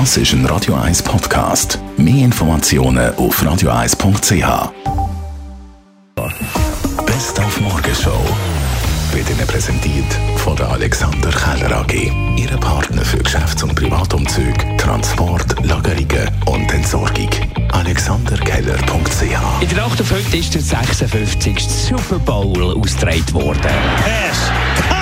Das ist ein Radio 1 Podcast. Mehr Informationen auf radio1.ch. Best auf Morgenshow wird Ihnen präsentiert von der Alexander Keller AG. Ihre Partner für Geschäfts- und Privatumzug, Transport, Lagerungen und Entsorgung. AlexanderKeller.ch In der Nacht auf heute ist der 56. Super Bowl ausgetragen worden. Pass.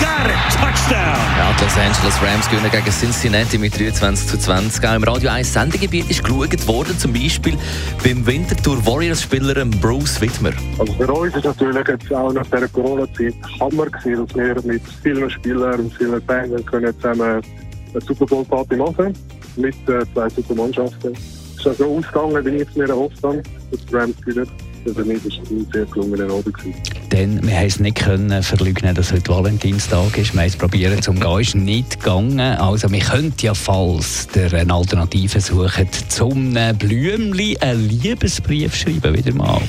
Got it. Touchdown. Ja, die Los Angeles Rams gewinnen gegen Cincinnati mit 23 zu 20. Auch im Radio 1 Sendegebiet ist geschaut worden, zum Beispiel beim Winterthur Warriors-Spieler Bruce Wittmer. Also für uns ist natürlich jetzt auch nach dieser Corona-Zeit Hammer gewesen, dass wir mit vielen Spielern und vielen Fans können zusammen eine Super Bowl Party machen mit äh, zwei super Mannschaften. Es ist also ausgegangen, wie ich es mir erhofft habe, dass die Rams gewinnen. Für mich war es ein sehr gelungener Abend. Gewesen. Denn wir haben es nicht können verleugnen, dass heute Valentinstag ist. Wir haben es probiert zum Gehen, ist nicht gegangen. Also wir könnten ja, falls der eine Alternative suchen, zum Blümli einen Liebesbrief schreiben, wieder mal.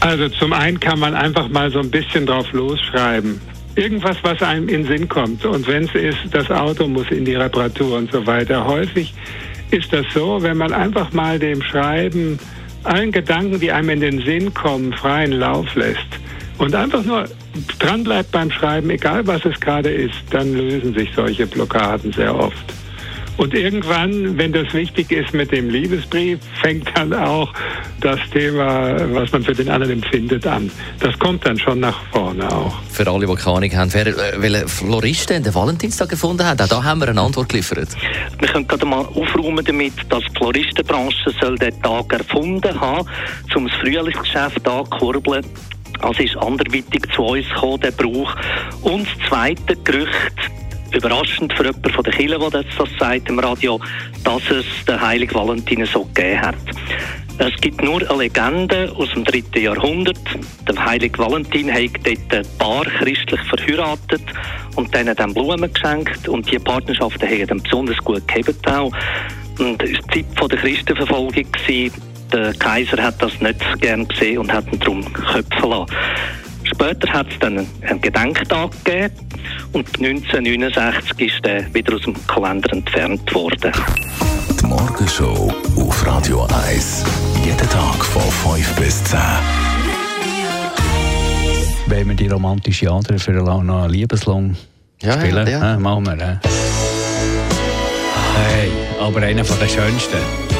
Also zum einen kann man einfach mal so ein bisschen drauf losschreiben. Irgendwas, was einem in den Sinn kommt. Und wenn es ist, das Auto muss in die Reparatur und so weiter. Häufig ist das so, wenn man einfach mal dem Schreiben allen Gedanken, die einem in den Sinn kommen, freien Lauf lässt und einfach nur dran bleibt beim Schreiben, egal was es gerade ist, dann lösen sich solche Blockaden sehr oft. Und irgendwann, wenn das wichtig ist mit dem Liebesbrief, fängt dann auch das Thema, was man für den anderen empfindet, an. Das kommt dann schon nach vorne auch. Für alle, die keine Ahnung haben, wer, äh, welcher Florist denn den Valentinstag gefunden hat, auch da haben wir eine Antwort geliefert. Wir können gerade mal aufräumen damit, dass die Floristenbranche soll den Tag erfunden haben, um das Frühlingsgeschäft anzukurbeln. Also ist anderweitig zu uns gekommen, der Brauch. Und das zweite Gerücht, überraschend für jemanden von der Kirche, der das sagt im Radio, dass es den heiligen Valentin so gegeben hat. Es gibt nur eine Legende aus dem dritten Jahrhundert. Der heilige Valentin hat dort ein Paar christlich verheiratet und denen dann Blumen geschenkt und die Partnerschaften haben dann besonders gut gehabt auch. Und es war die Zeit der Christenverfolgung. Der Kaiser hat das nicht gern gesehen und hat ihn darum köpfen lassen. Später hat es dann einen Gedenktag gegeben und 1969 ist er wieder aus dem Kalender entfernt worden. Die Morgenshow auf Radio 1. Jeden Tag von 5 bis 10. Wenn wir die romantische Adre für noch einen Liebeslong Ja, spielen, ja, ja. Äh, machen wir. Äh. Hey, aber einer von den schönsten.